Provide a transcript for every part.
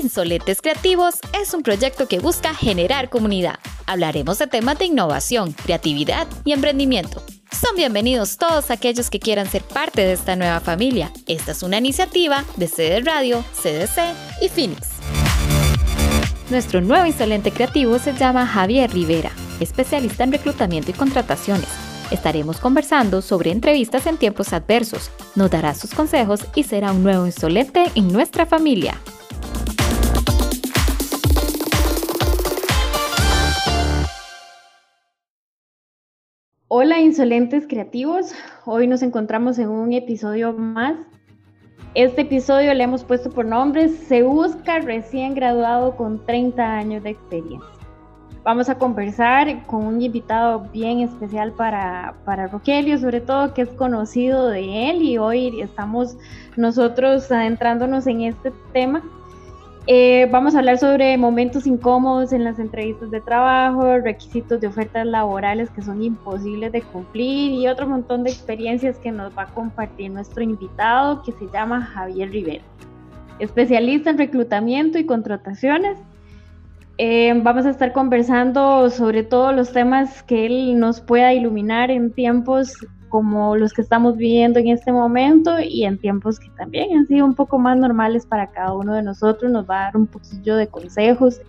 Insolentes Creativos es un proyecto que busca generar comunidad. Hablaremos de temas de innovación, creatividad y emprendimiento. Son bienvenidos todos aquellos que quieran ser parte de esta nueva familia. Esta es una iniciativa de CD Radio, CDC y Phoenix. Nuestro nuevo insolente creativo se llama Javier Rivera, especialista en reclutamiento y contrataciones. Estaremos conversando sobre entrevistas en tiempos adversos, nos dará sus consejos y será un nuevo insolente en nuestra familia. Hola insolentes creativos, hoy nos encontramos en un episodio más. Este episodio le hemos puesto por nombre Se busca recién graduado con 30 años de experiencia. Vamos a conversar con un invitado bien especial para, para Rogelio, sobre todo que es conocido de él y hoy estamos nosotros adentrándonos en este tema eh, vamos a hablar sobre momentos incómodos en las entrevistas de trabajo, requisitos de ofertas laborales que son imposibles de cumplir y otro montón de experiencias que nos va a compartir nuestro invitado que se llama Javier Rivera, especialista en reclutamiento y contrataciones. Eh, vamos a estar conversando sobre todos los temas que él nos pueda iluminar en tiempos como los que estamos viviendo en este momento y en tiempos que también han sido un poco más normales para cada uno de nosotros, nos va a dar un poquillo de consejos.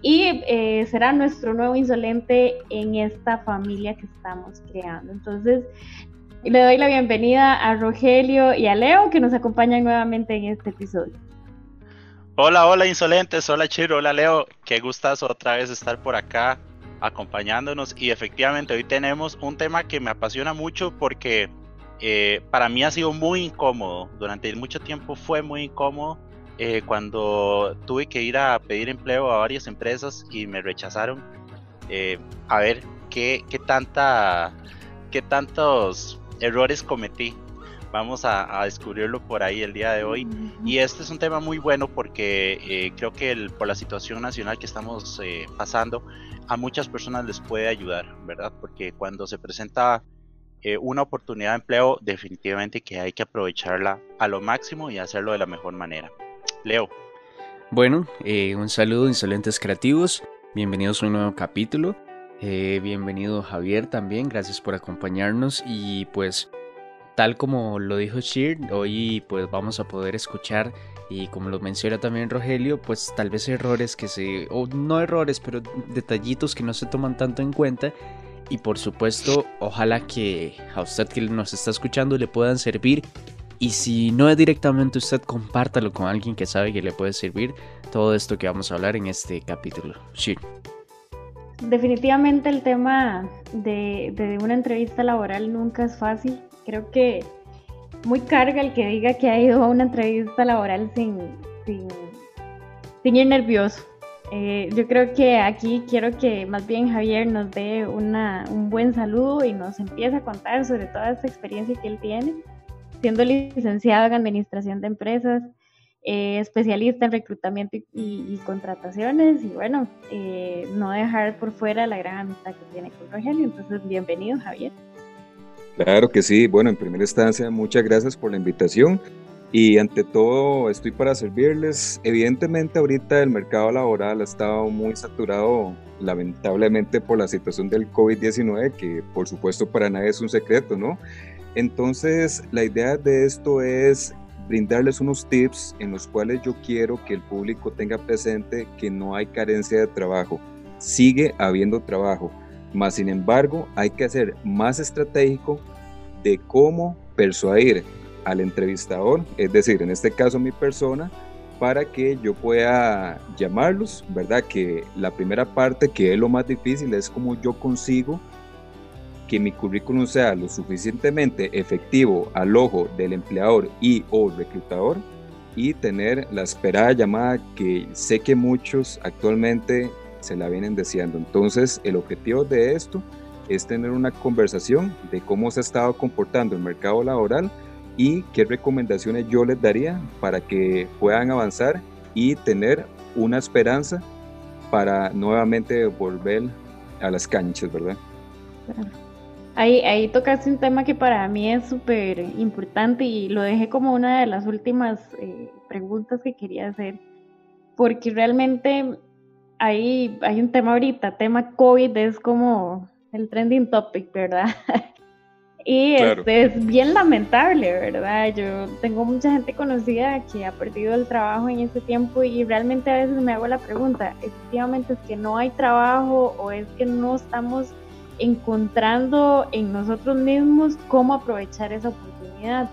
Y eh, será nuestro nuevo insolente en esta familia que estamos creando. Entonces, le doy la bienvenida a Rogelio y a Leo que nos acompañan nuevamente en este episodio. Hola, hola insolentes, hola Chiro, hola Leo, qué gustas otra vez estar por acá acompañándonos y efectivamente hoy tenemos un tema que me apasiona mucho porque eh, para mí ha sido muy incómodo, durante mucho tiempo fue muy incómodo eh, cuando tuve que ir a pedir empleo a varias empresas y me rechazaron. Eh, a ver qué, qué, tanta, qué tantos errores cometí. Vamos a, descubrirlo por ahí el día de hoy. Y este es un tema muy bueno porque creo que el, por la situación nacional que estamos pasando, a muchas personas les puede ayudar, ¿verdad? Porque cuando se presenta eh, una oportunidad de empleo, definitivamente que hay que aprovecharla a lo máximo y hacerlo de la mejor manera. Leo. Bueno, eh, un saludo, insolentes creativos. Bienvenidos a un nuevo capítulo. Eh, bienvenido Javier también, gracias por acompañarnos y pues tal como lo dijo Sheer, hoy pues vamos a poder escuchar y como lo menciona también Rogelio, pues tal vez errores que se, o no errores, pero detallitos que no se toman tanto en cuenta. Y por supuesto, ojalá que a usted que nos está escuchando le puedan servir. Y si no es directamente usted, compártalo con alguien que sabe que le puede servir todo esto que vamos a hablar en este capítulo. Sí. Definitivamente el tema de, de una entrevista laboral nunca es fácil. Creo que muy carga el que diga que ha ido a una entrevista laboral sin, sin, ir nervioso. Eh, yo creo que aquí quiero que más bien Javier nos dé una, un buen saludo y nos empiece a contar sobre toda esta experiencia que él tiene, siendo licenciado en Administración de Empresas, eh, especialista en reclutamiento y, contrataciones y bueno, eh, no dejar por fuera la gran amistad que tiene con Rogelio. Entonces, bienvenido Javier. Claro que sí. Bueno, en primera instancia, muchas gracias por la invitación. Y ante todo, estoy para servirles. Evidentemente, ahorita el mercado laboral ha estado muy saturado, lamentablemente, por la situación del COVID-19, que por supuesto para nadie es un secreto, ¿no? Entonces, la idea de esto es brindarles unos tips en los cuales yo quiero que el público tenga presente que no hay carencia de trabajo. Sigue habiendo trabajo. Más sin embargo, hay que ser más estratégico de cómo persuadir al entrevistador, es decir, en este caso mi persona, para que yo pueda llamarlos, ¿verdad? Que la primera parte, que es lo más difícil, es cómo yo consigo que mi currículum sea lo suficientemente efectivo al ojo del empleador y o reclutador y tener la esperada llamada que sé que muchos actualmente se la vienen deseando. Entonces, el objetivo de esto es tener una conversación de cómo se ha estado comportando el mercado laboral y qué recomendaciones yo les daría para que puedan avanzar y tener una esperanza para nuevamente volver a las canchas, ¿verdad? Ahí, ahí tocaste un tema que para mí es súper importante y lo dejé como una de las últimas eh, preguntas que quería hacer porque realmente hay, hay un tema ahorita, tema COVID es como el trending topic, ¿verdad? y este es bien lamentable, ¿verdad? Yo tengo mucha gente conocida que ha perdido el trabajo en ese tiempo y realmente a veces me hago la pregunta, efectivamente es que no hay trabajo o es que no estamos encontrando en nosotros mismos cómo aprovechar esa oportunidad.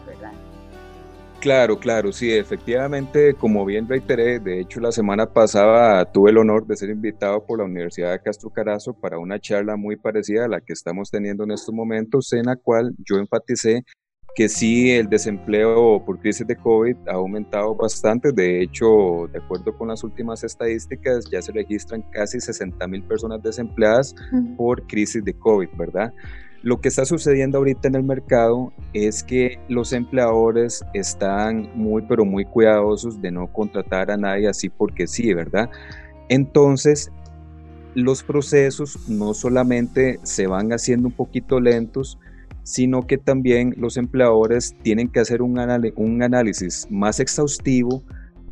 Claro, claro, sí, efectivamente, como bien reiteré, de hecho la semana pasada tuve el honor de ser invitado por la Universidad de Castro Carazo para una charla muy parecida a la que estamos teniendo en estos momentos, en la cual yo enfaticé que sí, el desempleo por crisis de COVID ha aumentado bastante. De hecho, de acuerdo con las últimas estadísticas, ya se registran casi 60 mil personas desempleadas por crisis de COVID, ¿verdad? Lo que está sucediendo ahorita en el mercado es que los empleadores están muy, pero muy cuidadosos de no contratar a nadie así porque sí, ¿verdad? Entonces, los procesos no solamente se van haciendo un poquito lentos, sino que también los empleadores tienen que hacer un, un análisis más exhaustivo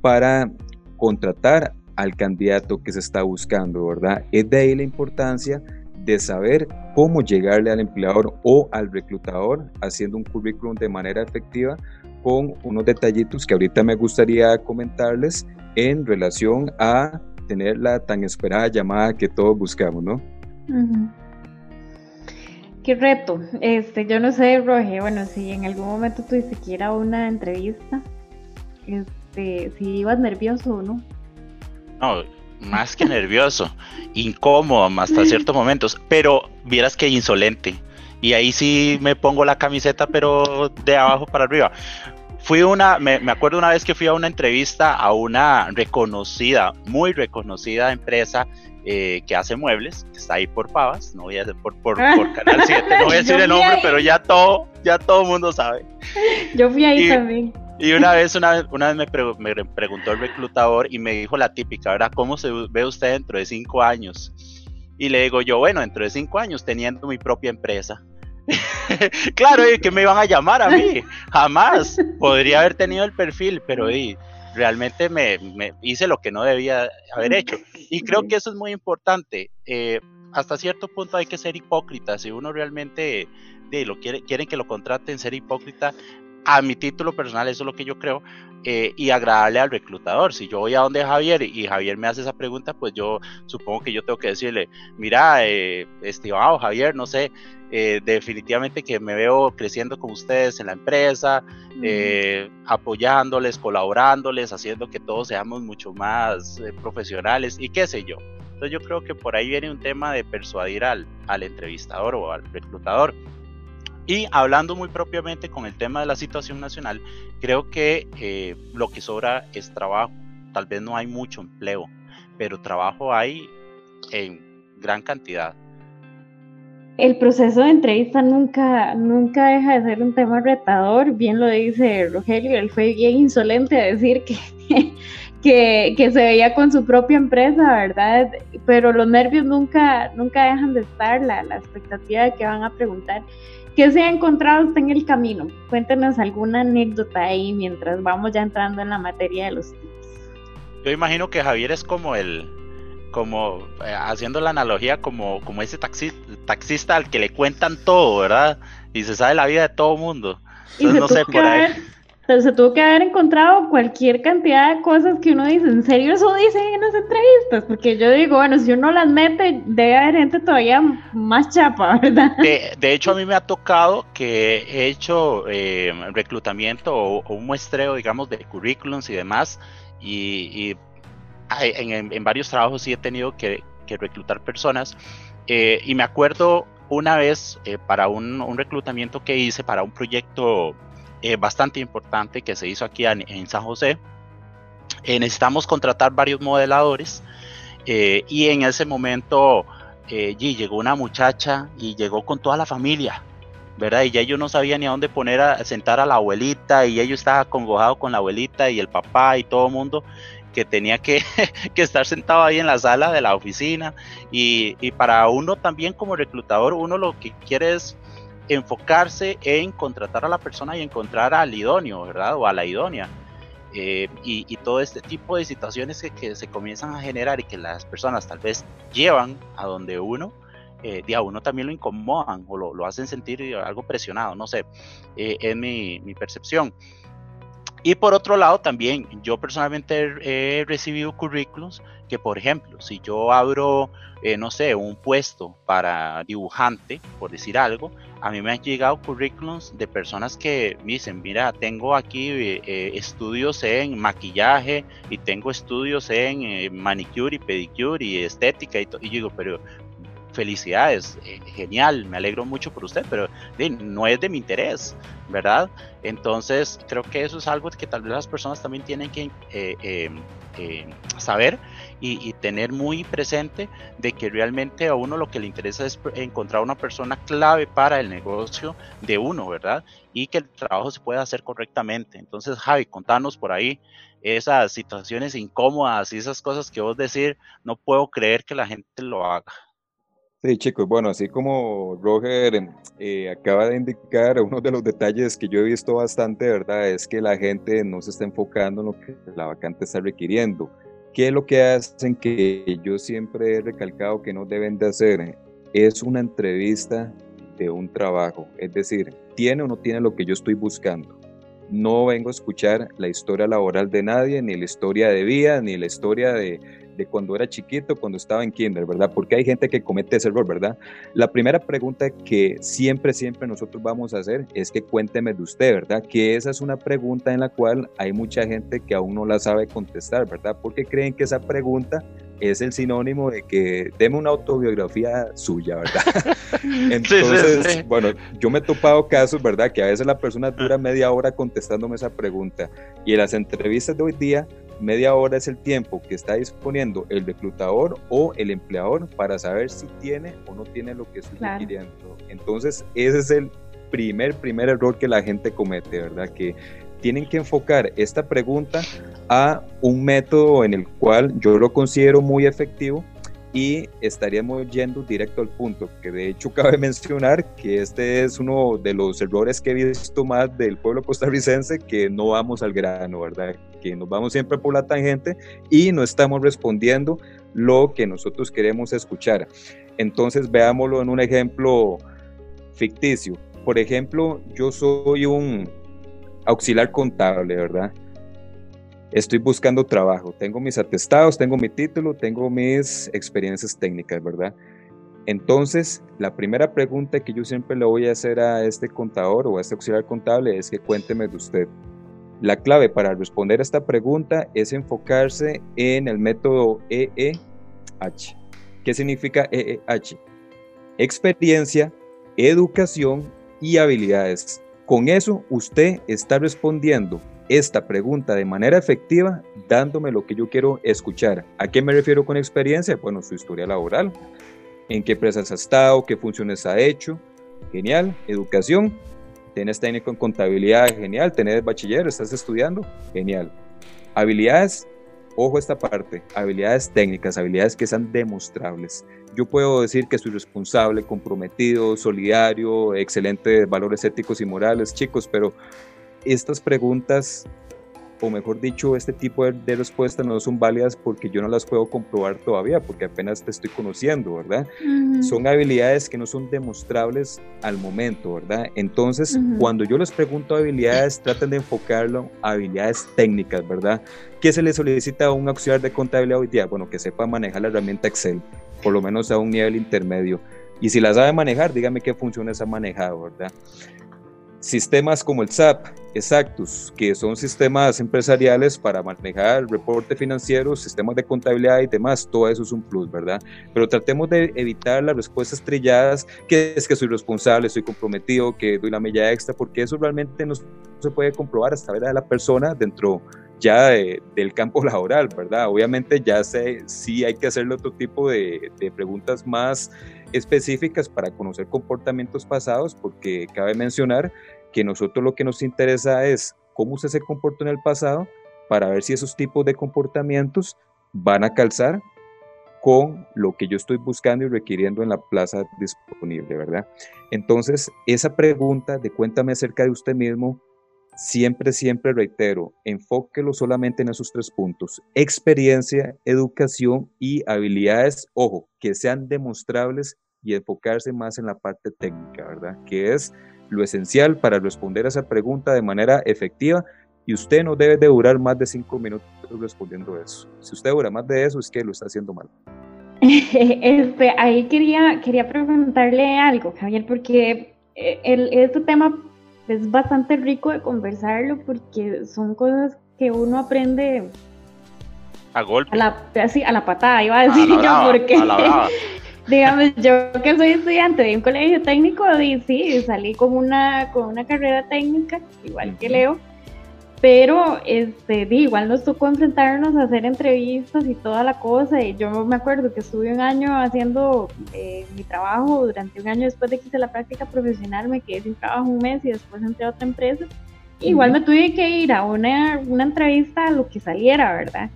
para contratar al candidato que se está buscando, ¿verdad? Es de ahí la importancia de saber cómo llegarle al empleador o al reclutador haciendo un currículum de manera efectiva con unos detallitos que ahorita me gustaría comentarles en relación a tener la tan esperada llamada que todos buscamos, ¿no? Qué reto. Este, yo no sé, Roge, bueno, si en algún momento tuviste que ir a una entrevista, este, si ibas nervioso o no. No, más que nervioso, incómodo hasta ciertos momentos, pero vieras que insolente. Y ahí sí me pongo la camiseta, pero de abajo para arriba. Fui una, me, acuerdo una vez que fui a una entrevista a una reconocida, muy reconocida empresa eh, que hace muebles, que está ahí por Pavas, no voy a decir por, por, Canal 7, no voy a decir el nombre, pero ya todo, ya todo el mundo sabe. Yo fui ahí también. Y una vez, una vez, una vez me, preguntó el reclutador y me dijo la típica, ¿verdad? ¿Cómo se ve usted dentro de cinco años? Y le digo yo, bueno, dentro de cinco años teniendo mi propia empresa. claro, y que me iban a llamar a mí. Jamás podría haber tenido el perfil, pero y, realmente me, hice lo que no debía haber hecho. Y creo que eso es muy importante. Eh, hasta cierto punto hay que ser hipócrita. Si uno realmente de, lo quiere, quieren que lo contraten, ser hipócrita, a mi título personal, eso es lo que yo creo, eh, y agradable al reclutador. Si yo voy a donde Javier y Javier me hace esa pregunta, pues yo supongo que yo tengo que decirle, mira, eh, estimado Javier, no sé, eh, definitivamente que me veo creciendo con ustedes en la empresa, eh, apoyándoles, colaborándoles, haciendo que todos seamos mucho más profesionales y qué sé yo. Entonces yo creo que por ahí viene un tema de persuadir al, al entrevistador o al reclutador. Y hablando muy propiamente con el tema de la situación nacional, creo que eh, lo que sobra es trabajo. Tal vez no hay mucho empleo, pero trabajo hay en gran cantidad. El proceso de entrevista nunca, nunca deja de ser un tema retador, bien lo dice Rogelio, él fue bien insolente a decir que, que, que, se veía con su propia empresa, ¿verdad? Pero los nervios nunca, nunca dejan de estar, la, la expectativa de que van a preguntar. ¿Qué se ha encontrado usted en el camino? Cuéntenos alguna anécdota ahí mientras vamos ya entrando en la materia de los tips. Yo imagino que Javier es como el, como eh, haciendo la analogía como, como ese taxista al que le cuentan todo, ¿verdad? Y se sabe la vida de todo mundo. Entonces no sé por ahí se tuvo que haber encontrado cualquier cantidad de cosas que uno dice, ¿en serio eso dicen en las entrevistas? Porque yo digo, bueno, si uno las mete, debe haber gente todavía más chapa, ¿verdad? De, hecho, a mí me ha tocado que he hecho eh, reclutamiento o, un muestreo, digamos, de currículums y demás, y, en, varios trabajos sí he tenido que, reclutar personas, eh, y me acuerdo una vez eh, para un, un reclutamiento que hice para un proyecto eh, bastante importante que se hizo aquí en, San José. Eh, necesitamos contratar varios modeladores eh, y en ese momento llegó una muchacha y llegó con toda la familia, ¿verdad? Y ya yo no sabía ni a dónde poner a sentar a la abuelita y ellos estaba congojado con la abuelita y el papá y todo el mundo que tenía que, que, estar sentado ahí en la sala de la oficina y, y, para uno también como reclutador uno lo que quiere es enfocarse en contratar a la persona y encontrar al idóneo, ¿verdad? O a la idónea. eh, y, todo este tipo de situaciones que, se comienzan a generar y que las personas tal vez llevan a donde uno, eh, a uno también lo incomodan o lo, hacen sentir algo presionado, no sé, eh, es mi, mi percepción. Y por otro lado, también yo personalmente he, recibido currículums que, por ejemplo, si yo abro, eh, no sé, un puesto para dibujante, por decir algo, a mí me han llegado currículums de personas que me dicen, mira, tengo aquí eh, eh, estudios en maquillaje y tengo estudios en manicure y pedicure y estética y, y yo digo, pero felicidades, eh, genial, me alegro mucho por usted, pero no es de mi interés, ¿verdad? Entonces, creo que eso es algo que tal vez las personas también tienen que eh, eh, saber y, tener muy presente de que realmente a uno lo que le interesa es encontrar una persona clave para el negocio de uno, ¿verdad? Y que el trabajo se pueda hacer correctamente. Entonces, Javi, contanos por ahí esas situaciones incómodas y esas cosas que vos decir, no puedo creer que la gente lo haga. Sí, chicos, bueno, así como Roger eh, acaba de indicar, uno de los detalles que yo he visto bastante, ¿verdad? Es que la gente no se está enfocando en lo que la vacante está requiriendo. ¿Qué es lo que hacen que yo siempre he recalcado que no deben de hacer? Es una entrevista de un trabajo, es decir, ¿tiene o no tiene lo que yo estoy buscando? No vengo a escuchar la historia laboral de nadie, ni la historia de vida, ni la historia de, de cuando era chiquito, cuando estaba en kinder, ¿verdad? Porque hay gente que comete ese error, ¿verdad? La primera pregunta que siempre, siempre nosotros vamos a hacer es que cuénteme de usted, ¿verdad? Que esa es una pregunta en la cual hay mucha gente que aún no la sabe contestar, ¿verdad? Porque creen que esa pregunta es el sinónimo de que deme una autobiografía suya, ¿verdad? Entonces, bueno, yo me he topado casos, ¿verdad? Que a veces la persona dura media hora contestándome esa pregunta y en las entrevistas de hoy día media hora es el tiempo que está disponiendo el reclutador o el empleador para saber si tiene o no tiene lo que estoy requiriendo. Entonces, ese es el primer, primer error que la gente comete, ¿verdad? Que tienen que enfocar esta pregunta a un método en el cual yo lo considero muy efectivo y estaríamos yendo directo al punto, que de hecho cabe mencionar que este es uno de los errores que he visto más del pueblo costarricense, que no vamos al grano, ¿verdad? Nos vamos siempre por la tangente y no estamos respondiendo lo que nosotros queremos escuchar. Entonces veámoslo en un ejemplo ficticio. Por ejemplo, yo soy un auxiliar contable, ¿verdad? estoy buscando trabajo, tengo mis atestados, tengo mi título, tengo mis experiencias técnicas, ¿verdad? Entonces, la primera pregunta que yo siempre le voy a hacer a este contador o a este auxiliar contable es que cuénteme de usted. La clave para responder a esta pregunta es enfocarse en el método EEH. ¿Qué significa EEH? Experiencia, educación y habilidades. Con eso usted está respondiendo esta pregunta de manera efectiva, dándome lo que yo quiero escuchar. ¿A qué me refiero con experiencia? Bueno, su historia laboral, en qué empresas ha estado, qué funciones ha hecho. Genial. Educación. Tienes técnico en contabilidad, genial. Tienes bachiller, estás estudiando, genial. Habilidades, ojo esta parte, habilidades técnicas, habilidades que sean demostrables. Yo puedo decir que soy responsable, comprometido, solidario, excelentes valores éticos y morales, chicos, pero estas preguntas, o mejor dicho, este tipo de, respuestas no son válidas porque yo no las puedo comprobar todavía, porque apenas te estoy conociendo, ¿verdad? Son habilidades que no son demostrables al momento, ¿verdad? Entonces, cuando yo les pregunto habilidades, traten de enfocarlo a habilidades técnicas, ¿verdad? ¿Qué se le solicita a un auxiliar de contabilidad hoy día? Bueno, que sepa manejar la herramienta Excel, por lo menos a un nivel intermedio. Y si la sabe manejar, dígame qué funciones ha manejado, ¿verdad? Sistemas como el SAP, Exactus, que son sistemas empresariales para manejar reporte financiero, sistemas de contabilidad y demás, todo eso es un plus, ¿verdad? Pero tratemos de evitar las respuestas trilladas, que es que soy responsable, soy comprometido, que doy la milla extra, porque eso realmente no se puede comprobar hasta ver a la persona dentro ya del campo laboral, ¿verdad? Obviamente ya sé, sí hay que hacerle otro tipo de, de preguntas más específicas para conocer comportamientos pasados, porque cabe mencionar que nosotros lo que nos interesa es cómo usted se comportó en el pasado para ver si esos tipos de comportamientos van a calzar con lo que yo estoy buscando y requiriendo en la plaza disponible, ¿verdad? Entonces, esa pregunta de cuéntame acerca de usted mismo siempre, siempre reitero, enfóquelo solamente en esos tres puntos. Experiencia, educación y habilidades, ojo, que sean demostrables y enfocarse más en la parte técnica, ¿verdad? Que es lo esencial para responder a esa pregunta de manera efectiva y usted no debe de durar más de cinco minutos respondiendo eso. Si usted dura más de eso es que lo está haciendo mal. Este, ahí quería, quería preguntarle algo, Javier, porque eh, el, este tema es bastante rico de conversarlo porque son cosas que uno aprende a golpe. A la, así, a la patada, iba a decir yo, porque digamos, yo que soy estudiante de un colegio técnico, y sí, salí con una, con una carrera técnica, igual que Leo, pero este, igual nos tocó enfrentarnos a hacer entrevistas y toda la cosa. Y yo me acuerdo que estuve un año haciendo eh, mi trabajo, durante un año después de que hice la práctica profesional, me quedé sin trabajo un mes y después entré a otra empresa. Igual me tuve que ir a una, una entrevista a lo que saliera, ¿verdad?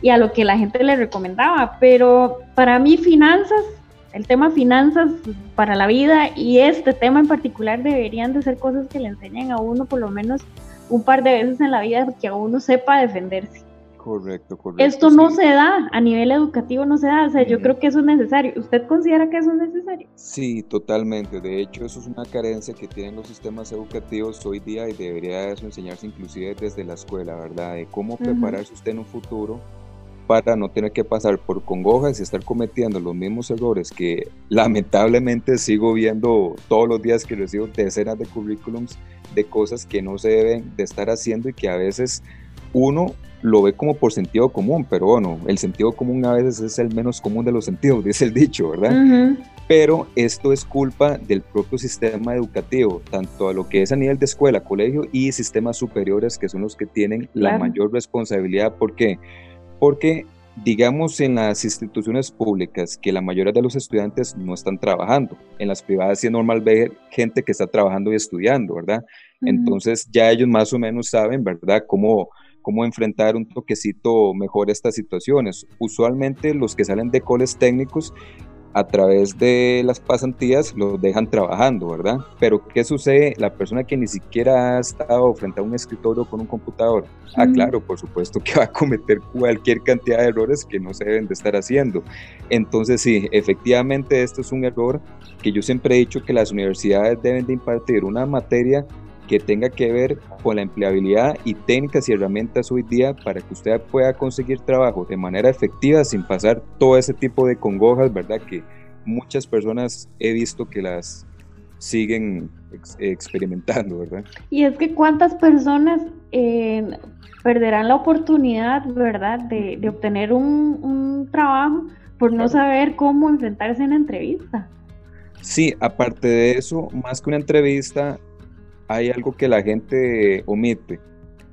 Y a lo que la gente le recomendaba. Pero para mí finanzas, el tema finanzas para la vida y este tema en particular deberían de ser cosas que le enseñen a uno por lo menos un par de veces en la vida que uno sepa defenderse. Correcto, correcto. Esto no se da, a nivel educativo no se da, o sea, yo creo que eso es necesario. ¿Usted considera que eso es necesario? Sí, totalmente. De hecho, eso es una carencia que tienen los sistemas educativos hoy día y debería eso enseñarse inclusive desde la escuela, ¿verdad? De cómo prepararse usted en un futuro para no tener que pasar por congojas y estar cometiendo los mismos errores que lamentablemente sigo viendo todos los días que recibo decenas de currículums de cosas que no se deben de estar haciendo y que a veces uno lo ve como por sentido común, pero bueno, el sentido común a veces es el menos común de los sentidos, dice el dicho, ¿verdad? Pero esto es culpa del propio sistema educativo, tanto a lo que es a nivel de escuela, colegio y sistemas superiores, que son los que tienen la mayor responsabilidad. ¿Por qué? Porque digamos en las instituciones públicas que la mayoría de los estudiantes no están trabajando. En las privadas sí es normal ver gente que está trabajando y estudiando, ¿verdad? Entonces ya ellos más o menos saben, ¿verdad? Cómo, cómo enfrentar un toquecito mejor estas situaciones. Usualmente los que salen de coles técnicos a través de las pasantías los dejan trabajando, ¿verdad? Pero ¿qué sucede? La persona que ni siquiera ha estado frente a un escritorio con un computador, ah, claro, por supuesto que va a cometer cualquier cantidad de errores que no se deben de estar haciendo. Entonces, sí, efectivamente esto es un error que yo siempre he dicho que las universidades deben de impartir una materia que tenga que ver con la empleabilidad y técnicas y herramientas hoy día para que usted pueda conseguir trabajo de manera efectiva sin pasar todo ese tipo de congojas, ¿verdad? Que muchas personas he visto que las siguen experimentando, ¿verdad? Y es que cuántas personas eh, perderán la oportunidad, ¿verdad?, de, obtener un, trabajo por no saber cómo enfrentarse en una entrevista. Sí, aparte de eso, más que una entrevista, hay algo que la gente omite.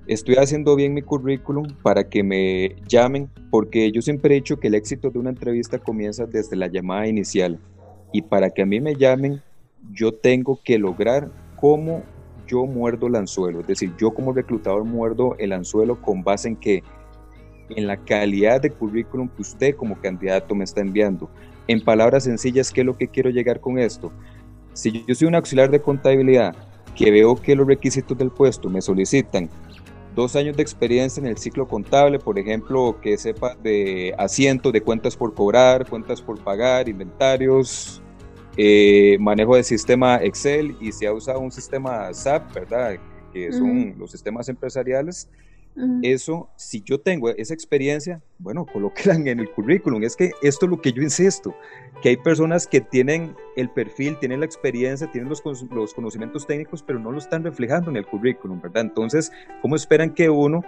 Estoy haciendo bien mi currículum para que me llamen, porque yo siempre he dicho que el éxito de una entrevista comienza desde la llamada inicial. Y para que a mí me llamen, yo tengo que lograr cómo yo muerdo el anzuelo. Es decir, yo como reclutador muerdo el anzuelo con base en que en la calidad de currículum que usted como candidato me está enviando. En palabras sencillas, ¿qué es lo que quiero llegar con esto? Si yo soy un auxiliar de contabilidad que veo que los requisitos del puesto me solicitan dos años de experiencia en el ciclo contable, por ejemplo, que sepa de asientos, de cuentas por cobrar, cuentas por pagar, inventarios, eh, manejo de sistema Excel y se ha usado un sistema SAP, ¿verdad? Que son los sistemas empresariales eso, si yo tengo esa experiencia, bueno, colóquela en el currículum. Es que esto es lo que yo insisto, que hay personas que tienen el perfil, tienen la experiencia, tienen los, los conocimientos técnicos, pero no lo están reflejando en el currículum, ¿verdad? Entonces, ¿cómo esperan que uno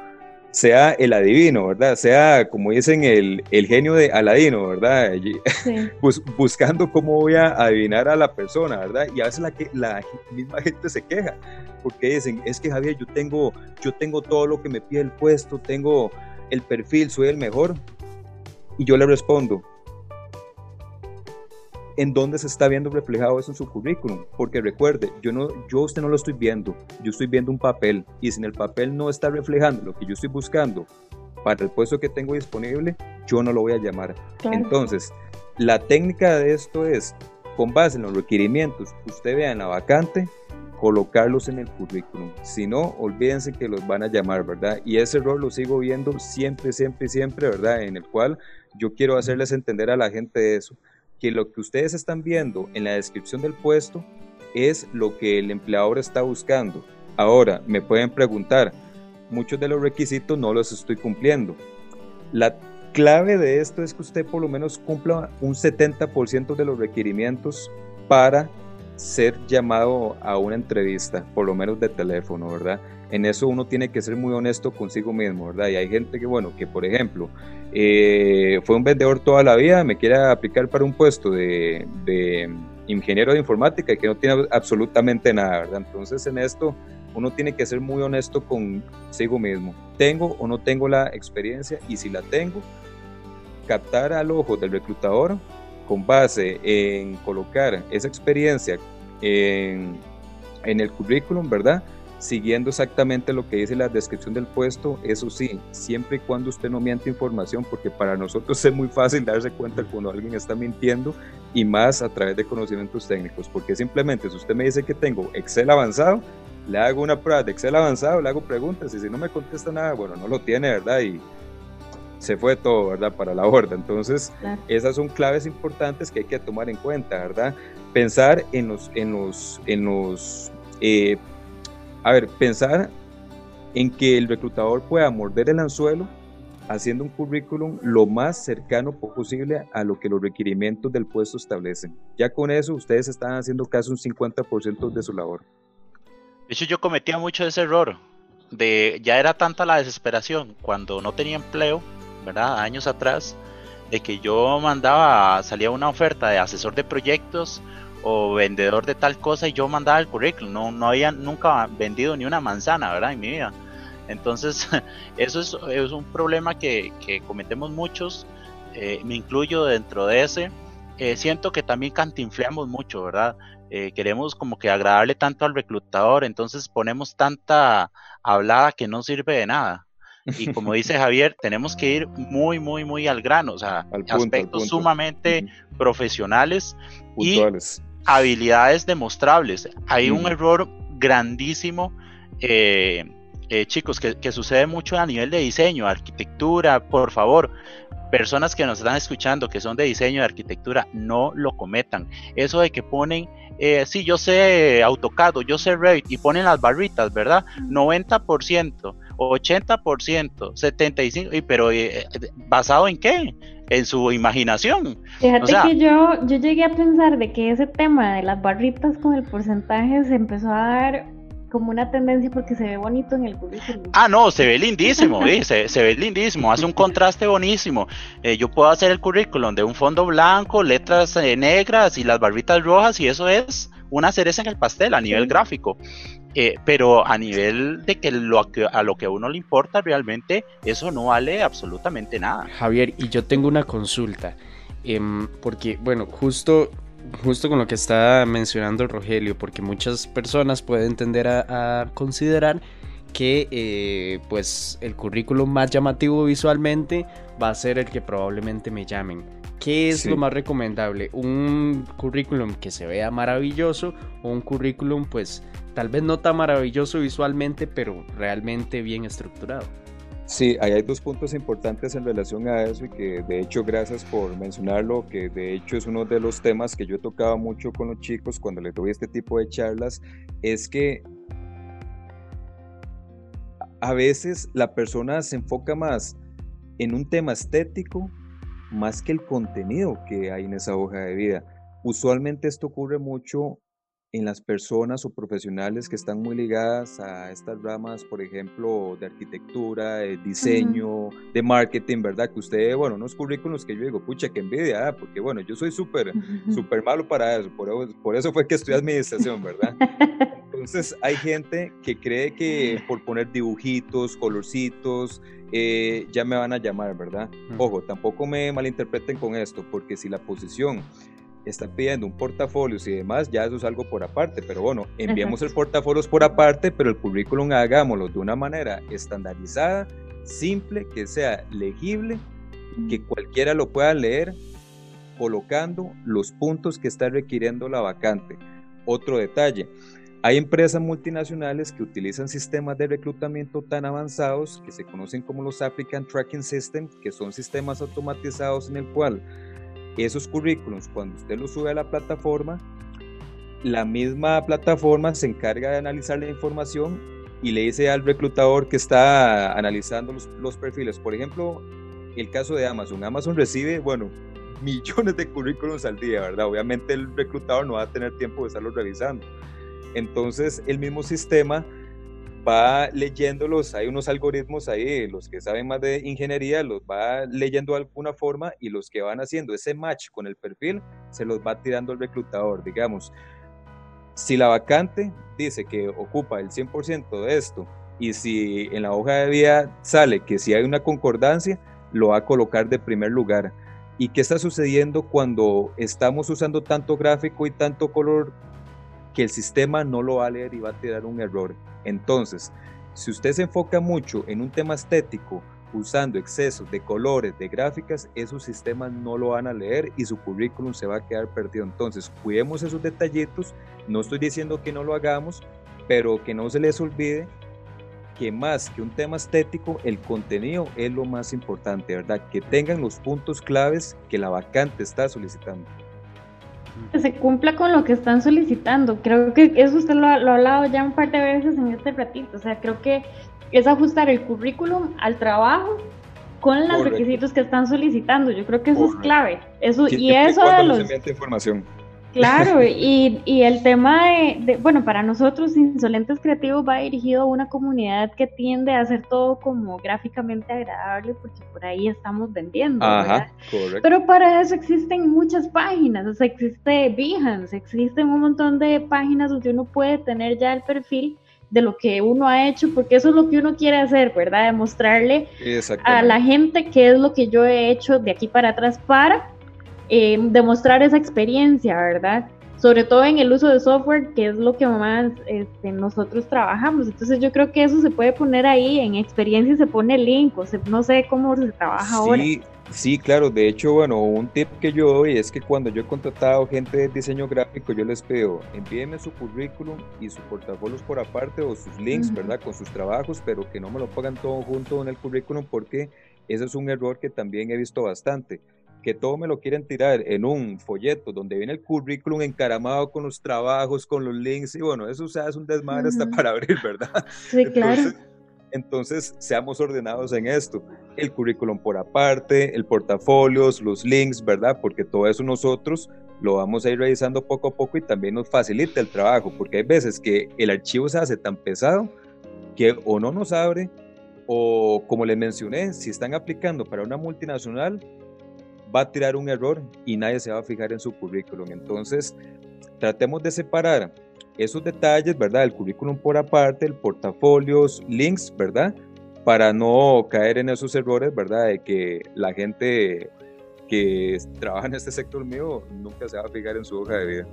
sea el adivino, ¿verdad? Sea, como dicen, el, el genio de Aladino, ¿verdad? buscando cómo voy a adivinar a la persona, ¿verdad? Y a veces la, que, la misma gente se queja, porque dicen, es que Javier, yo tengo, yo tengo todo lo que me pide el puesto, tengo el perfil, soy el mejor. Y yo le respondo, en dónde se está viendo reflejado eso en su currículum. Porque recuerde, yo, no, yo usted no lo estoy viendo, yo estoy viendo un papel y si en el papel no está reflejando lo que yo estoy buscando para el puesto que tengo disponible, yo no lo voy a llamar. Entonces, la técnica de esto es, con base en los requerimientos que usted vea en la vacante, colocarlos en el currículum. Si no, olvídense que los van a llamar, ¿verdad? Y ese error lo sigo viendo siempre, siempre, siempre, ¿verdad? En el cual yo quiero hacerles entender a la gente eso, que lo que ustedes están viendo en la descripción del puesto es lo que el empleador está buscando. Ahora, me pueden preguntar, muchos de los requisitos no los estoy cumpliendo. La clave de esto es que usted por lo menos cumpla un 70% de los requerimientos para ser llamado a una entrevista, por lo menos de teléfono, ¿verdad? En eso uno tiene que ser muy honesto consigo mismo, ¿verdad? Y hay gente que, bueno, que por ejemplo, eh, fue un vendedor toda la vida, me quiere aplicar para un puesto de, de ingeniero de informática y que no tiene absolutamente nada, ¿verdad? Entonces en esto uno tiene que ser muy honesto consigo mismo. ¿Tengo o no tengo la experiencia? Y si la tengo, captar al ojo del reclutador con base en colocar esa experiencia en, el currículum, ¿verdad? Siguiendo exactamente lo que dice la descripción del puesto, eso sí, siempre y cuando usted no miente información, porque para nosotros es muy fácil darse cuenta cuando alguien está mintiendo y más a través de conocimientos técnicos, porque simplemente si usted me dice que tengo Excel avanzado, le hago una prueba de Excel avanzado, le hago preguntas y si no me contesta nada, bueno, no lo tiene, ¿verdad? Y, se fue todo, ¿verdad? Para la borda. Entonces, esas son claves importantes que hay que tomar en cuenta, ¿verdad? Pensar en los, en los, en los, eh, a ver, pensar en que el reclutador pueda morder el anzuelo haciendo un currículum lo más cercano posible a lo que los requerimientos del puesto establecen. Ya con eso ustedes están haciendo casi un 50% de su labor. De hecho, yo cometía mucho ese error. De, ya era tanta la desesperación cuando no tenía empleo ¿verdad? Años atrás, de que yo mandaba, salía una oferta de asesor de proyectos o vendedor de tal cosa y yo mandaba el currículum, no, no había nunca vendido ni una manzana, ¿verdad? En mi vida. Entonces, eso es, es un problema que, que cometemos muchos, eh, me incluyo dentro de ese. Eh, siento que también cantinfleamos mucho, ¿verdad? Eh, queremos como que agradarle tanto al reclutador, entonces ponemos tanta hablada que no sirve de nada. Y como dice Javier, tenemos que ir muy, muy, muy al grano, o sea, aspectos sumamente profesionales y habilidades demostrables. Hay un error grandísimo, eh, eh, chicos, que, que, sucede mucho a nivel de diseño, arquitectura, por favor. Personas que nos están escuchando que son de diseño de arquitectura, no lo cometan. Eso de que ponen eh, sí, yo sé AutoCAD, yo sé Revit y ponen las barritas, ¿verdad? 90%, 80%, 75%, pero eh, ¿basado en qué? En su imaginación. Fíjate que yo, yo llegué a pensar de que ese tema de las barritas con el porcentaje se empezó a dar como una tendencia porque se ve bonito en el currículum. Ah, no, se ve lindísimo, ¿eh? se, se, ve lindísimo, hace un contraste bonísimo. Eh, yo puedo hacer el currículum de un fondo blanco, letras eh, negras y las barritas rojas y eso es una cereza en el pastel a nivel gráfico. Eh, pero a nivel de que lo, a lo que a uno le importa realmente, eso no vale absolutamente nada. Javier, y yo tengo una consulta, em, porque bueno, justo justo con lo que está mencionando Rogelio, porque muchas personas pueden tender a, considerar que eh, pues el currículum más llamativo visualmente va a ser el que probablemente me llamen. ¿Qué es lo más recomendable? ¿Un currículum que se vea maravilloso o un currículum pues tal vez no tan maravilloso visualmente pero realmente bien estructurado? Sí, ahí hay dos puntos importantes en relación a eso y que de hecho gracias por mencionarlo, que de hecho es uno de los temas que yo he tocado mucho con los chicos cuando les doy este tipo de charlas, es que a veces la persona se enfoca más en un tema estético más que el contenido que hay en esa hoja de vida. Usualmente esto ocurre mucho en las personas o profesionales que están muy ligadas a estas ramas, por ejemplo, de arquitectura, de diseño, de marketing, ¿verdad? Que usted, bueno, unos currículos que yo digo, pucha, qué envidia, ah, porque bueno, yo soy súper, súper malo para eso, por, por, eso fue que estudié administración, ¿verdad? Entonces hay gente que cree que por poner dibujitos, colorcitos, eh, ya me van a llamar, ¿verdad? Ojo, tampoco me malinterpreten con esto, porque si la posición están pidiendo un portafolio y demás, ya eso es algo por aparte, pero bueno, enviamos el portafolio por aparte, pero el currículum hagámoslo de una manera estandarizada, simple, que sea legible, que cualquiera lo pueda leer, colocando los puntos que está requiriendo la vacante. Otro detalle, Hay empresas multinacionales que utilizan sistemas de reclutamiento tan avanzados que se conocen como los Applicant Tracking Systems, que son sistemas automatizados en el cual esos currículums, cuando usted los sube a la plataforma, la misma plataforma se encarga de analizar la información y le dice al reclutador que está analizando los, perfiles. Por ejemplo, el caso de Amazon. Amazon recibe, bueno, millones de currículums al día, ¿verdad? Obviamente el reclutador no va a tener tiempo de estarlos revisando. Entonces el mismo sistema va leyéndolos, hay unos algoritmos ahí, los que saben más de ingeniería los va leyendo de alguna forma y los que van haciendo ese match con el perfil se los va tirando el reclutador, digamos. Si la vacante dice que ocupa el 100% de esto y si en la hoja de vida sale que si hay una concordancia, lo va a colocar de primer lugar. ¿Y qué está sucediendo cuando estamos usando tanto gráfico y tanto color que el sistema no lo va a leer y va a tirar un error. Entonces, si usted se enfoca mucho en un tema estético, usando excesos de colores, de gráficas, esos sistemas no lo van a leer y su currículum se va a quedar perdido. Entonces, cuidemos esos detallitos. No estoy diciendo que no lo hagamos, pero que no se les olvide que más que un tema estético, el contenido es lo más importante, ¿verdad? Que tengan los puntos claves que la vacante está solicitando que se cumpla con lo que están solicitando. Creo que eso usted lo, ha hablado ya un par de veces en este ratito. O sea, creo que es ajustar el currículum al trabajo con los requisitos que están solicitando. Yo creo que eso es clave. Eso, y eso de los... información. Claro, y, y el tema de, bueno, para nosotros Insolentes Creativos va dirigido a una comunidad que tiende a hacer todo como gráficamente agradable porque por ahí estamos vendiendo. Ajá, correcto. Pero para eso existen muchas páginas, o sea, existe Behance, existen un montón de páginas donde uno puede tener ya el perfil de lo que uno ha hecho, porque eso es lo que uno quiere hacer, ¿verdad? Demostrarle a la gente qué es lo que yo he hecho de aquí para atrás para eh, demostrar esa experiencia, ¿verdad? Sobre todo en el uso de software, que es lo que más este, nosotros trabajamos. Entonces yo creo que eso se puede poner ahí, en experiencia se pone el link, o no sé cómo se trabaja ahora. Sí, claro. De hecho, bueno, un tip que yo doy es que cuando yo he contratado gente de diseño gráfico, yo les pido, envíenme su currículum y sus portafolios por aparte o sus links, ¿verdad? Con sus trabajos, pero que no me lo pongan todo junto en el currículum porque ese es un error que también he visto bastante que todo me lo quieren tirar en un folleto donde viene el currículum encaramado con los trabajos, con los links, y bueno, eso sea, es un desmadre hasta para abrir, ¿verdad? Sí, claro. Entonces, seamos ordenados en esto. El currículum por aparte, el portafolios, los links, ¿verdad? Porque todo eso nosotros lo vamos a ir revisando poco a poco y también nos facilita el trabajo, porque hay veces que el archivo se hace tan pesado que o no nos abre, o como les mencioné, si están aplicando para una multinacional, va a tirar un error y nadie se va a fijar en su currículum. Entonces, tratemos de separar esos detalles, ¿verdad? El currículum por aparte, el portafolios, links, ¿verdad? Para no caer en esos errores, ¿verdad? De que la gente que trabaja en este sector mío nunca se va a fijar en su hoja de vida.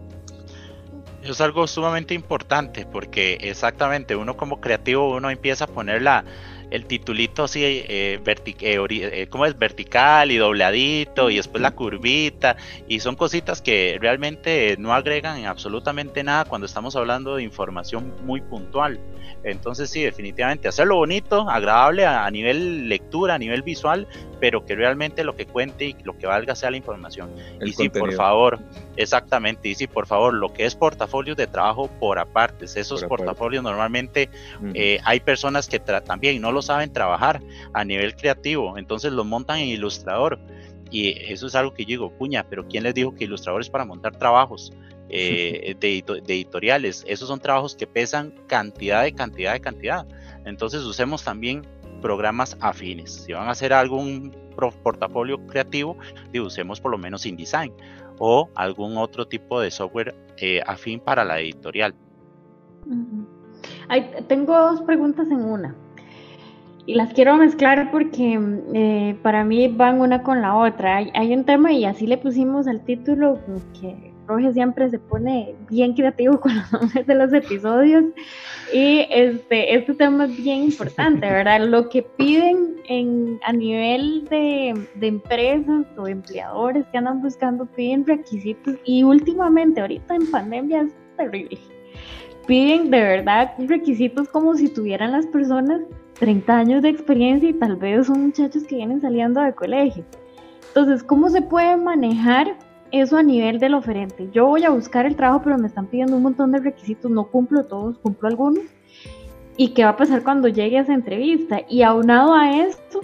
Es algo sumamente importante porque exactamente uno como creativo uno empieza a poner la, el titulito así, eh, eh, eh, es? Vertical y dobladito y después la curvita y son cositas que realmente no agregan absolutamente nada cuando estamos hablando de información muy puntual. Entonces sí, definitivamente hacerlo bonito, agradable a, nivel lectura, a nivel visual, pero que realmente lo que cuente y lo que valga sea la información. y sí, por favor, exactamente, y sí, por favor, lo que es portafolios de trabajo por aparte, esos portafolios normalmente hay personas que también no lo saben trabajar a nivel creativo, entonces los montan en Ilustrador. Y eso es algo que yo digo, puña, pero ¿quién les dijo que Ilustrador es para montar trabajos eh, de, editoriales? Esos son trabajos que pesan cantidad de cantidad de cantidad. Entonces usemos también programas afines. Si van a hacer algún portafolio creativo, usemos por lo menos InDesign o algún otro tipo de software eh, afín para la editorial. tengo dos preguntas en una y las quiero mezclar porque eh, para mí van una con la otra. Hay, un tema y así le pusimos al título que Roge siempre se pone bien creativo con los nombres de los episodios y este, este tema es bien importante, ¿verdad? Lo que piden en, a nivel de, de empresas o empleadores que andan buscando piden requisitos y últimamente ahorita en pandemia es terrible piden de verdad requisitos como si tuvieran las personas 30 años de experiencia y tal vez son muchachos que vienen saliendo de colegio. Entonces, ¿cómo se puede manejar eso a nivel del oferente? Yo voy a buscar el trabajo, pero me están pidiendo un montón de requisitos, no cumplo todos, cumplo algunos. ¿Y qué va a pasar cuando llegue a esa entrevista? Y aunado a esto,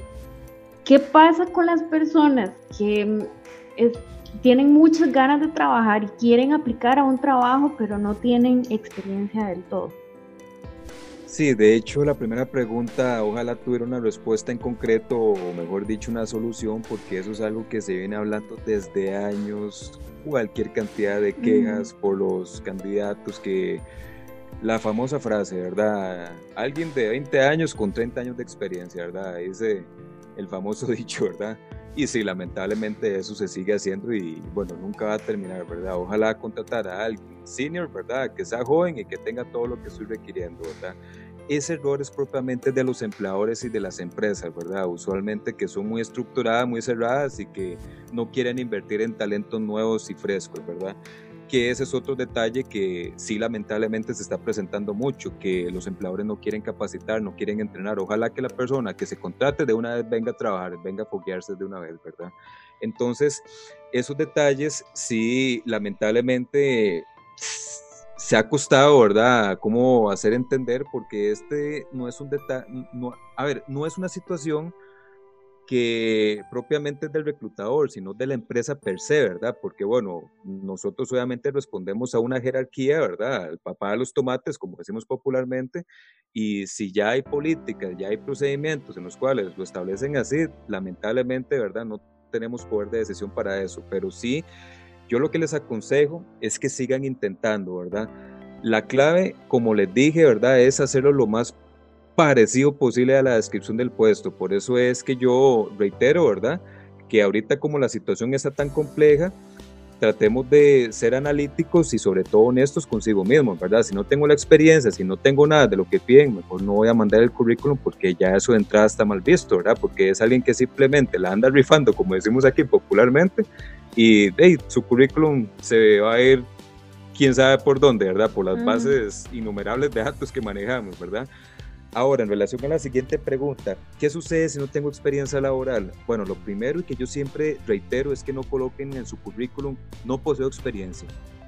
¿qué pasa con las personas que mm, tienen muchas ganas de trabajar y quieren aplicar a un trabajo, pero no tienen experiencia del todo? Sí, de hecho la primera pregunta ojalá tuviera una respuesta en concreto o mejor dicho una solución porque eso es algo que se viene hablando desde años, cualquier cantidad de quejas por los candidatos que la famosa frase, ¿verdad? Alguien de 20 años con 30 años de experiencia, ¿verdad? Ese el famoso dicho, ¿verdad? Y sí, lamentablemente eso se sigue haciendo y bueno, nunca va a terminar, ¿verdad? Ojalá contratar a alguien senior, ¿verdad? Que sea joven y que tenga todo lo que estoy requiriendo, ¿verdad? Ese error es propiamente de los empleadores y de las empresas, ¿verdad? Usualmente que son muy estructuradas, muy cerradas y que no quieren invertir en talentos nuevos y frescos, ¿verdad? Que ese es otro detalle que sí lamentablemente se está presentando mucho, que los empleadores no quieren capacitar, no quieren entrenar. Ojalá que la persona que se contrate de una vez venga a trabajar, venga a foguearse de una vez, ¿verdad? Entonces, esos detalles sí lamentablemente se ha costado, ¿verdad? Cómo hacer entender, porque este no es un detalle, no, a ver, no es una situación que propiamente es del reclutador, sino de la empresa per se, ¿verdad? Porque, bueno, nosotros obviamente respondemos a una jerarquía, ¿verdad? El papá de los tomates, como decimos popularmente, y si ya hay políticas, ya hay procedimientos en los cuales lo establecen así, lamentablemente, ¿verdad? No tenemos poder de decisión para eso, pero sí yo lo que les aconsejo es que sigan intentando, ¿verdad? La clave, como les dije, ¿verdad? Es hacerlo lo más parecido posible a la descripción del puesto. Por eso es que yo reitero, ¿verdad? Que ahorita como la situación está tan compleja, tratemos de ser analíticos y sobre todo honestos consigo mismos, ¿verdad? Si no tengo la experiencia, si no tengo nada de lo que piden, mejor no voy a mandar el currículum porque ya eso de entrada está mal visto, ¿verdad? Porque es alguien que simplemente la anda rifando, como decimos aquí popularmente, y su currículum se va a ir quién sabe por dónde, ¿verdad? Por las bases innumerables de datos que manejamos, ¿verdad? Ahora, en relación a la siguiente pregunta, ¿qué sucede si no tengo experiencia laboral? Bueno, lo primero y que yo siempre reitero es que no coloquen en su currículum, no poseo experiencia,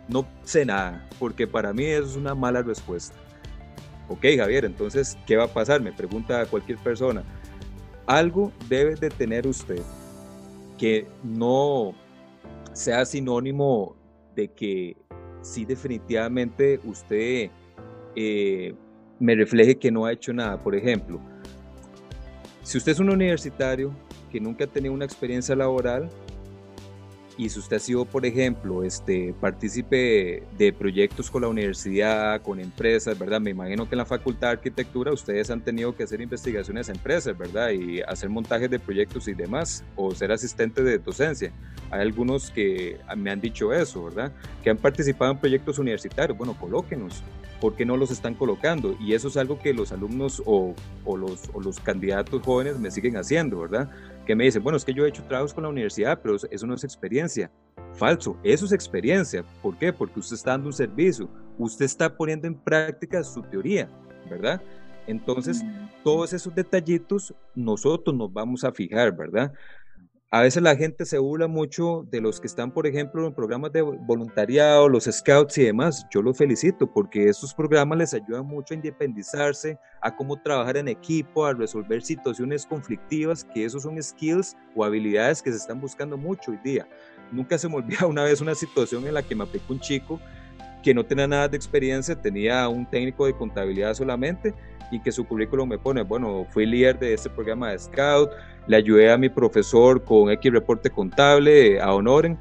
no sé nada, porque para mí eso es una mala respuesta. Ok, Javier, entonces, ¿qué va a pasar? Me pregunta cualquier persona. Algo debe de tener usted que no sea sinónimo de que sí definitivamente usted eh, me refleje que no ha hecho nada. Por ejemplo, si usted es un universitario que nunca ha tenido una experiencia laboral, y si usted ha sido, por ejemplo, este, partícipe de proyectos con la universidad, con empresas, ¿verdad? Me imagino que en la Facultad de Arquitectura ustedes han tenido que hacer investigaciones a empresas, ¿verdad? Y hacer montajes de proyectos y demás, o ser asistente de docencia. Hay algunos que me han dicho eso, ¿verdad? Que han participado en proyectos universitarios. Bueno, colóquenos. ¿Por qué no los están colocando? Y eso es algo que los alumnos o, los, o los candidatos jóvenes me siguen haciendo, ¿verdad? Que me dicen, bueno, es que yo he hecho trabajos con la universidad, pero eso no es experiencia. Falso, eso es experiencia. ¿Por qué? Porque usted está dando un servicio, usted está poniendo en práctica su teoría, ¿verdad? Entonces, todos esos detallitos nosotros nos vamos a fijar, ¿verdad? A veces la gente se burla mucho de los que están, por ejemplo, en programas de voluntariado, los scouts y demás. Yo los felicito porque estos programas les ayudan mucho a independizarse, a cómo trabajar en equipo, a resolver situaciones conflictivas, que esos son skills o habilidades que se están buscando mucho hoy día. Nunca se me olvida una vez una situación en la que me aplicó un chico que no tenía nada de experiencia, tenía un técnico de contabilidad solamente y que su currículum me pone, bueno, fui líder de este programa de Scout, le ayudé a mi profesor con X reporte contable, a Honoren.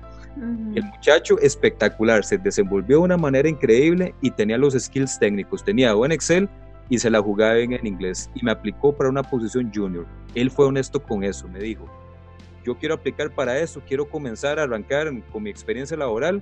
El muchacho espectacular, se desenvolvió de una manera increíble y tenía los skills técnicos, tenía buen Excel y se la jugaba bien en inglés y me aplicó para una posición junior. Él fue honesto con eso, me dijo, yo quiero aplicar para eso, quiero comenzar a arrancar con mi experiencia laboral.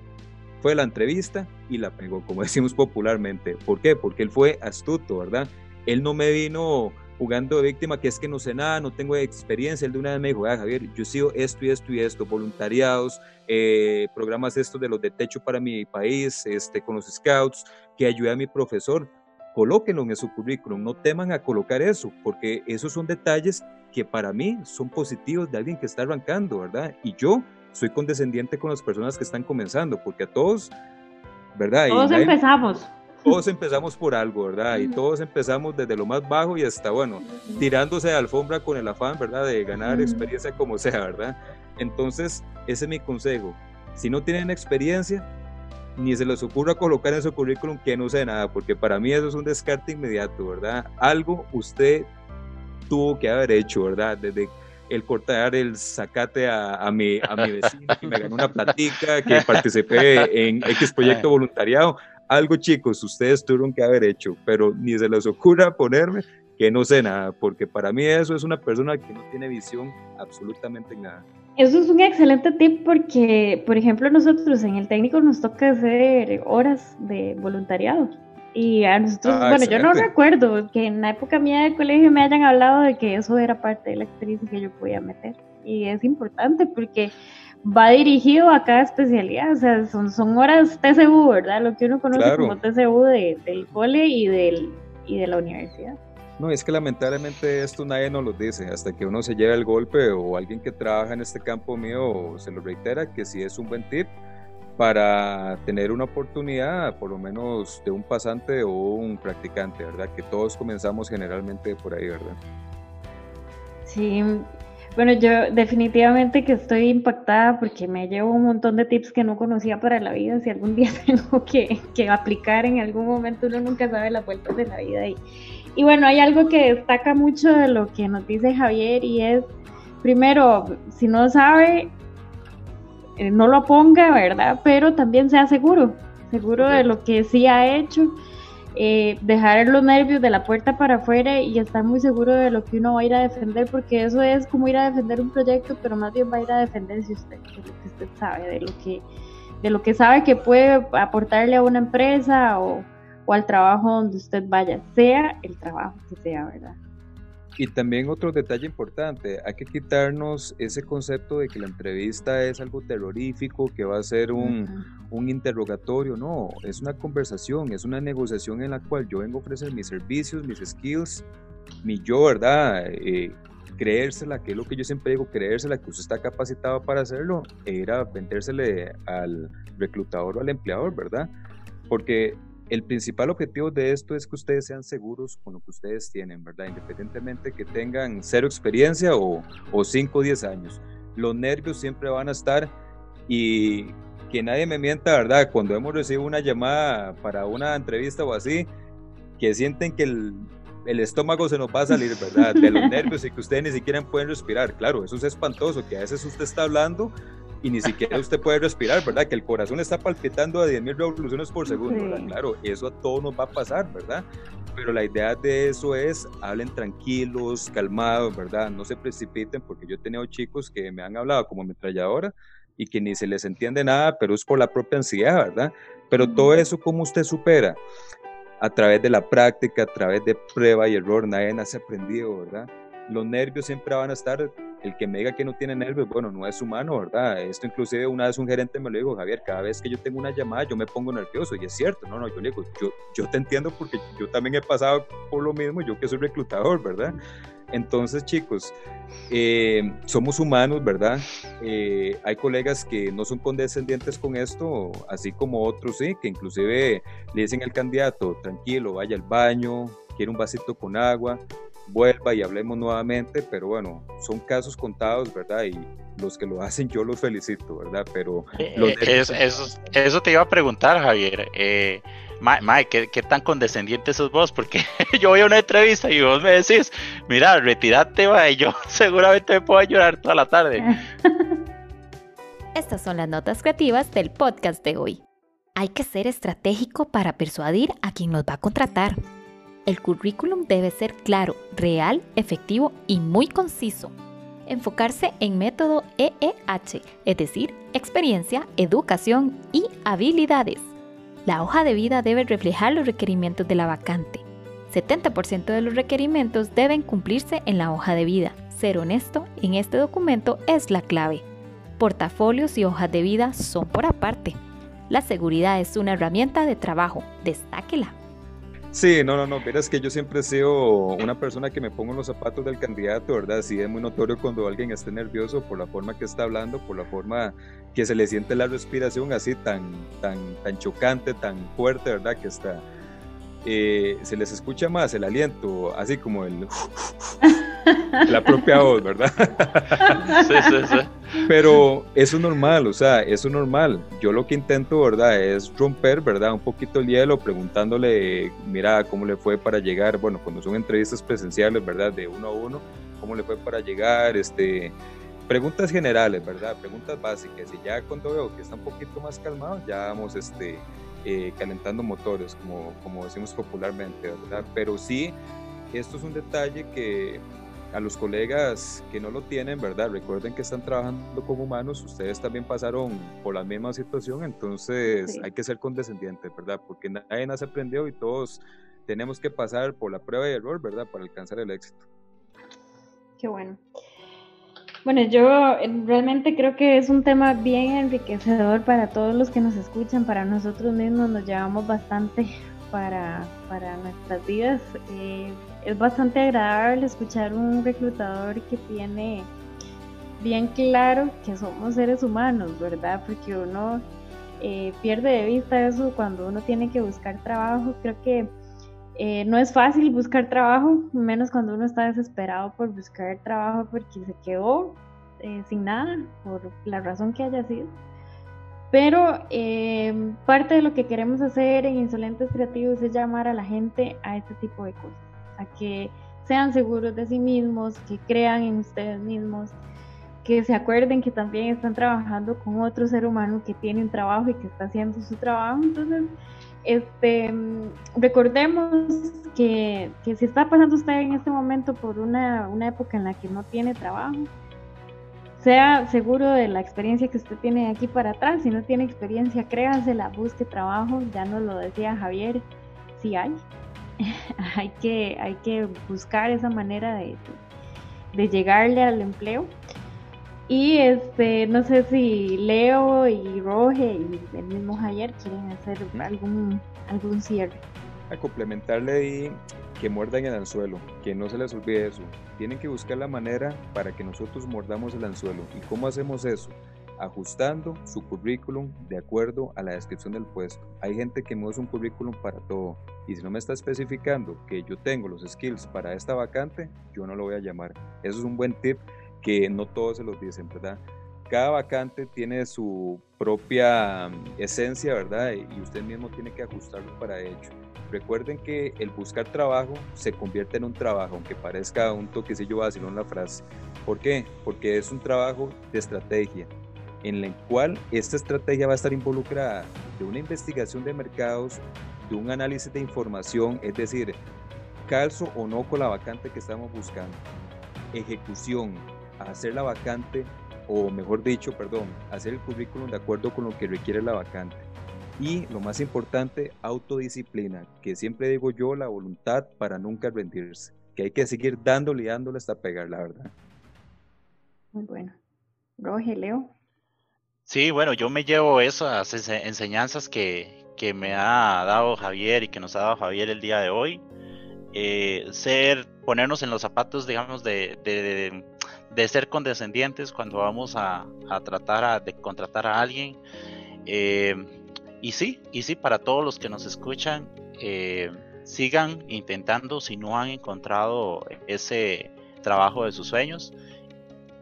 Fue la entrevista y la pegó, como decimos popularmente. ¿Por qué? Porque él fue astuto, ¿verdad? Él no me vino jugando de víctima, que es que no sé nada, no tengo experiencia. Él de una vez me dijo, ah, Javier, yo sigo esto y esto y esto, voluntariados, eh, programas estos de los de techo para mi país, este, con los scouts, que ayude a mi profesor. Colóquenlo en su currículum, no teman a colocar eso, porque esos son detalles que para mí son positivos de alguien que está arrancando, ¿verdad? Y yo soy condescendiente con las personas que están comenzando, porque a todos, ¿verdad? Todos empezamos todos empezamos por algo, ¿verdad? Y todos empezamos desde lo más bajo y hasta, bueno, tirándose de alfombra con el afán, ¿verdad? De ganar experiencia como sea, ¿verdad? Entonces, ese es mi consejo. Si no tienen experiencia, ni se les ocurra colocar en su currículum que no sé nada, porque para mí eso es un descarte inmediato, ¿verdad? Algo usted tuvo que haber hecho, ¿verdad? Desde el cortar el zacate a, a, mi, a mi vecino que me ganó una platica, que participé en X proyecto voluntariado algo chicos, ustedes tuvieron que haber hecho, pero ni se les ocurra ponerme que no sé nada, porque para mí eso es una persona que no tiene visión absolutamente nada. Eso es un excelente tip porque, por ejemplo, nosotros en el técnico nos toca hacer horas de voluntariado. Y a nosotros, ah, bueno, yo no recuerdo que en la época mía de colegio me hayan hablado de que eso era parte de la experiencia que yo podía meter. Y es importante porque va dirigido a cada especialidad, o sea, son, son horas TCU, ¿verdad? Lo que uno conoce como TCU del cole y, del, y de la universidad. No, es que lamentablemente esto nadie nos lo dice, hasta que uno se lleva el golpe o alguien que trabaja en este campo mío se lo reitera, que sí es un buen tip para tener una oportunidad, por lo menos de un pasante o un practicante, ¿verdad? Que todos comenzamos generalmente por ahí, ¿verdad? Sí, bueno, yo definitivamente que estoy impactada porque me llevo un montón de tips que no conocía para la vida. Si algún día tengo que, aplicar en algún momento, uno nunca sabe las vueltas de la vida. Y, y bueno, hay algo que destaca mucho de lo que nos dice Javier y es, primero, si no sabe, eh, no lo ponga, ¿verdad? Pero también sea seguro, seguro de lo que sí ha hecho eh, dejar los nervios de la puerta para afuera y estar muy seguro de lo que uno va a ir a defender, porque eso es como ir a defender un proyecto, pero más bien va a ir a defenderse usted, de lo que usted sabe, de lo que, de lo que sabe que puede aportarle a una empresa o, o al trabajo donde usted vaya, sea el trabajo que sea, ¿verdad? Y también otro detalle importante, hay que quitarnos ese concepto de que la entrevista es algo terrorífico, que va a ser un, un, interrogatorio, no, es una conversación, es una negociación en la cual yo vengo a ofrecer mis servicios, mis skills, mi yo, ¿verdad? Eh, creérsela, que es lo que yo siempre digo, creérsela, que usted está capacitado para hacerlo, e ir a vendérsele al reclutador o al empleador, ¿verdad? Porque el principal objetivo de esto es que ustedes sean seguros con lo que ustedes tienen, ¿verdad? Independientemente que tengan cero experiencia o, o cinco o diez años. Los nervios siempre van a estar y que nadie me mienta, ¿verdad? Cuando hemos recibido una llamada para una entrevista o así, que sienten que el, el estómago se nos va a salir, ¿verdad? De los nervios y que ustedes ni siquiera pueden respirar. Claro, eso es espantoso, que a veces usted está hablando y ni siquiera usted puede respirar, ¿verdad? Que el corazón está palpitando a 10.000 revoluciones por segundo, ¿verdad? Claro, eso a todos nos va a pasar, ¿verdad? Pero la idea de eso es, hablen tranquilos, calmados, ¿verdad? No se precipiten, porque yo he tenido chicos que me han hablado como ametralladora y que ni se les entiende nada, pero es por la propia ansiedad, ¿verdad? Pero todo eso, ¿cómo usted supera? A través de la práctica, a través de prueba y error, nadie nace aprendido, ¿verdad? Los nervios siempre van a estar el que me diga que no tiene nervios, bueno, no es humano, ¿verdad? Esto inclusive una vez un gerente me lo dijo, Javier, cada vez que yo tengo una llamada yo me pongo nervioso y es cierto, no, no, yo le digo, yo, yo te entiendo porque yo también he pasado por lo mismo, yo que soy reclutador, ¿verdad? Entonces, chicos, eh, somos humanos, ¿verdad? Eh, hay colegas que no son condescendientes con esto, así como otros, sí, que inclusive le dicen al candidato, tranquilo, vaya al baño, quiere un vasito con agua, vuelva y hablemos nuevamente, pero bueno, son casos contados, ¿verdad? Y los que lo hacen yo los felicito, ¿verdad? Pero... Eh, eh, eso, te iba a preguntar, Javier. Eh, ¿qué, tan condescendiente sos vos? Porque yo voy a una entrevista y vos me decís, mira, retírate, va, y yo seguramente me puedo llorar toda la tarde. Estas son las notas creativas del podcast de hoy. Hay que ser estratégico para persuadir a quien nos va a contratar. El currículum debe ser claro, real, efectivo y muy conciso. Enfocarse en método EEH, es decir, experiencia, educación y habilidades. La hoja de vida debe reflejar los requerimientos de la vacante. 70% de los requerimientos deben cumplirse en la hoja de vida. Ser honesto en este documento es la clave. Portafolios y hojas de vida son por aparte. La seguridad es una herramienta de trabajo, destáquela. Sí, no, no, no, es que yo siempre he sido una persona que me pongo en los zapatos del candidato, ¿verdad? Sí, es muy notorio cuando alguien esté nervioso por la forma que está hablando, por la forma que se le siente la respiración así tan, tan, tan chocante, tan fuerte, ¿verdad? Que está, eh, se les escucha más el aliento, así como el la propia voz, ¿verdad? Sí, sí, sí. Pero eso es normal, o sea, eso es normal. Yo lo que intento, ¿verdad? Es romper, ¿verdad? Un poquito el hielo, preguntándole, mira, cómo le fue para llegar, bueno, cuando son entrevistas presenciales, ¿verdad? De uno a uno, cómo le fue para llegar, este, preguntas generales, ¿verdad? Preguntas básicas. Y ya cuando veo que está un poquito más calmado, ya vamos, este, eh, calentando motores, como, como decimos popularmente, ¿verdad? Pero sí, esto es un detalle que a los colegas que no lo tienen, ¿verdad? Recuerden que están trabajando como humanos, ustedes también pasaron por la misma situación, entonces hay que ser condescendientes, ¿verdad? Porque nadie nace aprendió y todos tenemos que pasar por la prueba y error, ¿verdad? Para alcanzar el éxito. Qué bueno. Bueno, yo eh, realmente creo que es un tema bien enriquecedor para todos los que nos escuchan, para nosotros mismos nos llevamos bastante para, para nuestras vidas. Eh, es bastante agradable escuchar un reclutador que tiene bien claro que somos seres humanos, ¿verdad? Porque uno eh, pierde de vista eso cuando uno tiene que buscar trabajo. Creo que eh, no es fácil buscar trabajo, menos cuando uno está desesperado por buscar trabajo porque se quedó eh, sin nada, por la razón que haya sido. Pero parte de lo que queremos hacer en Insolentes Creativos es llamar a la gente a este tipo de cosas, a que sean seguros de sí mismos, que crean en ustedes mismos, que se acuerden que también están trabajando con otro ser humano que tiene un trabajo y que está haciendo su trabajo. Entonces, este, recordemos que, si está pasando usted en este momento por una, época en la que no tiene trabajo, sea seguro de la experiencia que usted tiene aquí para atrás. Si no tiene experiencia, créansela, busque trabajo. Ya nos lo decía Javier, si hay. hay, que, hay que buscar esa manera de, de llegarle al empleo. Y este, no sé si Leo y Roge y el mismo Javier quieren hacer algún, algún cierre. A complementarle ahí que muerdan el anzuelo, que no se les olvide eso. Tienen que buscar la manera para que nosotros mordamos el anzuelo. ¿Y cómo hacemos eso? Ajustando su currículum de acuerdo a la descripción del puesto. Hay gente que es un currículum para todo. Y si no me está especificando que yo tengo los skills para esta vacante, yo no lo voy a llamar. Eso es un buen tip que no todos se los dicen, ¿verdad? Cada vacante tiene su propia mm, esencia, ¿verdad? Y usted mismo tiene que ajustarlo para ello. Recuerden que el buscar trabajo se convierte en un trabajo, aunque parezca un toquecillo vacilón la frase. ¿Por qué? Porque es un trabajo de estrategia, en el cual esta estrategia va a estar involucrada de una investigación de mercados, de un análisis de información, es decir, calzo o no con la vacante que estamos buscando, ejecución, hacer la vacante, o mejor dicho, perdón, hacer el currículum de acuerdo con lo que requiere la vacante. Y lo más importante, autodisciplina, que siempre digo yo, la voluntad para nunca rendirse, que hay que seguir dándole y dándole hasta pegar, la verdad. Muy bueno. Roge, Leo. Sí, bueno, yo me llevo esas enseñanzas que, que me ha dado Javier y que nos ha dado Javier el día de hoy. Eh, ser, ponernos en los zapatos, digamos, de, de ser condescendientes cuando vamos a, tratar de contratar a alguien. Eh, y sí, y sí, para todos los que nos escuchan, eh, sigan intentando si no han encontrado ese trabajo de sus sueños.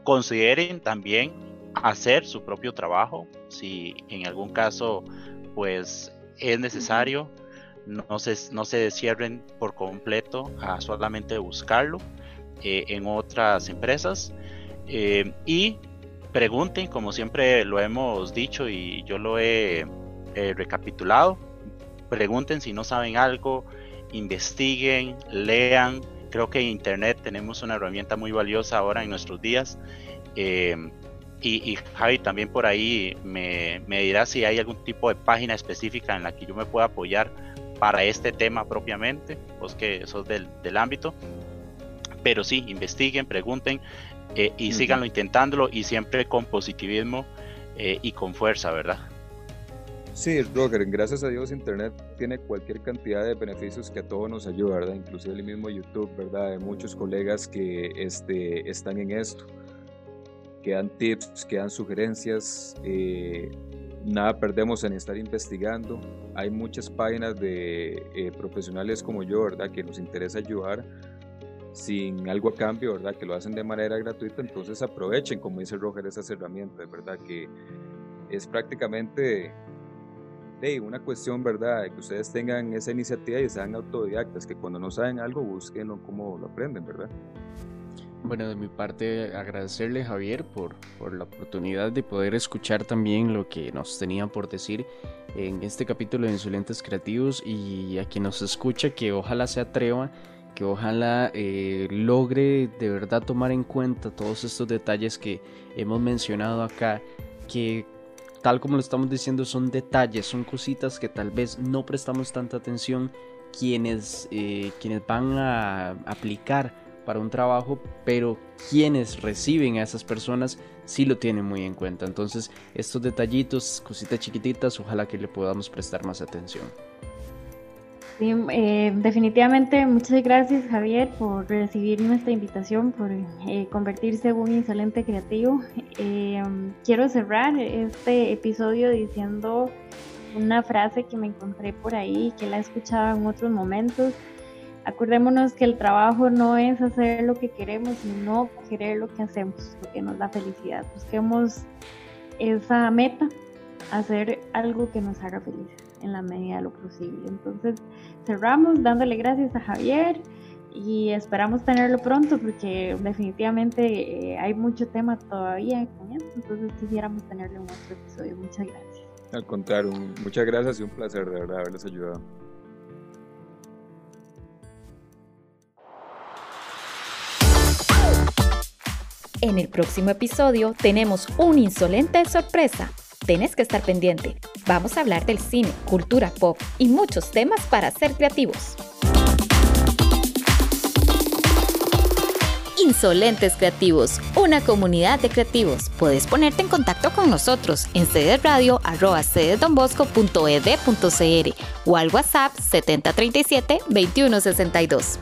Consideren también hacer su propio trabajo, si en algún caso pues es necesario, no se, no se cierren por completo a solamente buscarlo eh, en otras empresas eh, y pregunten, como siempre lo hemos dicho y yo lo he eh, recapitulado, pregunten si no saben algo, investiguen, lean. Creo que en Internet tenemos una herramienta muy valiosa ahora en nuestros días. Y, Javi también por ahí me, me dirá si hay algún tipo de página específica en la que yo me pueda apoyar para este tema propiamente, vos que sos del, del ámbito. Pero sí, investiguen, pregunten eh, y síganlo intentándolo y siempre con positivismo eh, y con fuerza, ¿verdad? Sí, Roger, gracias a Dios Internet tiene cualquier cantidad de beneficios que a todos nos ayuda, ¿verdad? Inclusive el mismo YouTube, ¿verdad? Hay muchos colegas que este, están en esto, que dan tips, que dan sugerencias, eh, nada perdemos en estar investigando. Hay muchas páginas de profesionales como yo, ¿verdad? Que nos interesa ayudar sin algo a cambio, ¿verdad? Que lo hacen de manera gratuita, entonces aprovechen, como dice Roger, esas herramientas, ¿verdad? Que es prácticamente de una cuestión, ¿verdad? Que ustedes tengan esa iniciativa y sean autodidactas, que cuando no saben algo, busquen cómo lo aprenden, ¿verdad? Bueno, de mi parte agradecerle Javier por, por la oportunidad de poder escuchar también lo que nos tenían por decir en este capítulo de Insolentes Creativos y a quien nos escucha que ojalá se atreva que ojalá eh, logre de verdad tomar en cuenta todos estos detalles que hemos mencionado acá, que tal como lo estamos diciendo son detalles, son cositas que tal vez no prestamos tanta atención quienes, eh, quienes van a aplicar para un trabajo, pero quienes reciben a esas personas sí lo tienen muy en cuenta. Entonces estos detallitos, cositas chiquititas, ojalá que le podamos prestar más atención. Eh, definitivamente muchas gracias Javier por recibir nuestra invitación, por eh, convertirse en un insolente creativo. Eh, quiero cerrar este episodio diciendo una frase que me encontré por ahí, que la he escuchado en otros momentos. Acordémonos que el trabajo no es hacer lo que queremos, sino querer lo que hacemos, lo que nos da felicidad. Busquemos esa meta, hacer algo que nos haga felices en la medida de lo posible. Entonces cerramos dándole gracias a Javier y esperamos tenerlo pronto porque definitivamente eh, hay mucho tema todavía con esto, entonces quisiéramos tenerle un otro episodio. Muchas gracias. Al contrario, muchas gracias y un placer de verdad haberles ayudado. En el próximo episodio tenemos una insolente sorpresa. Tienes que estar pendiente. Vamos a hablar del cine, cultura pop y muchos temas para ser creativos. Insolentes Creativos, una comunidad de creativos. Puedes ponerte en contacto con nosotros en cdesradio.cdesdonbosco.ed.cr o al WhatsApp 7037 2162.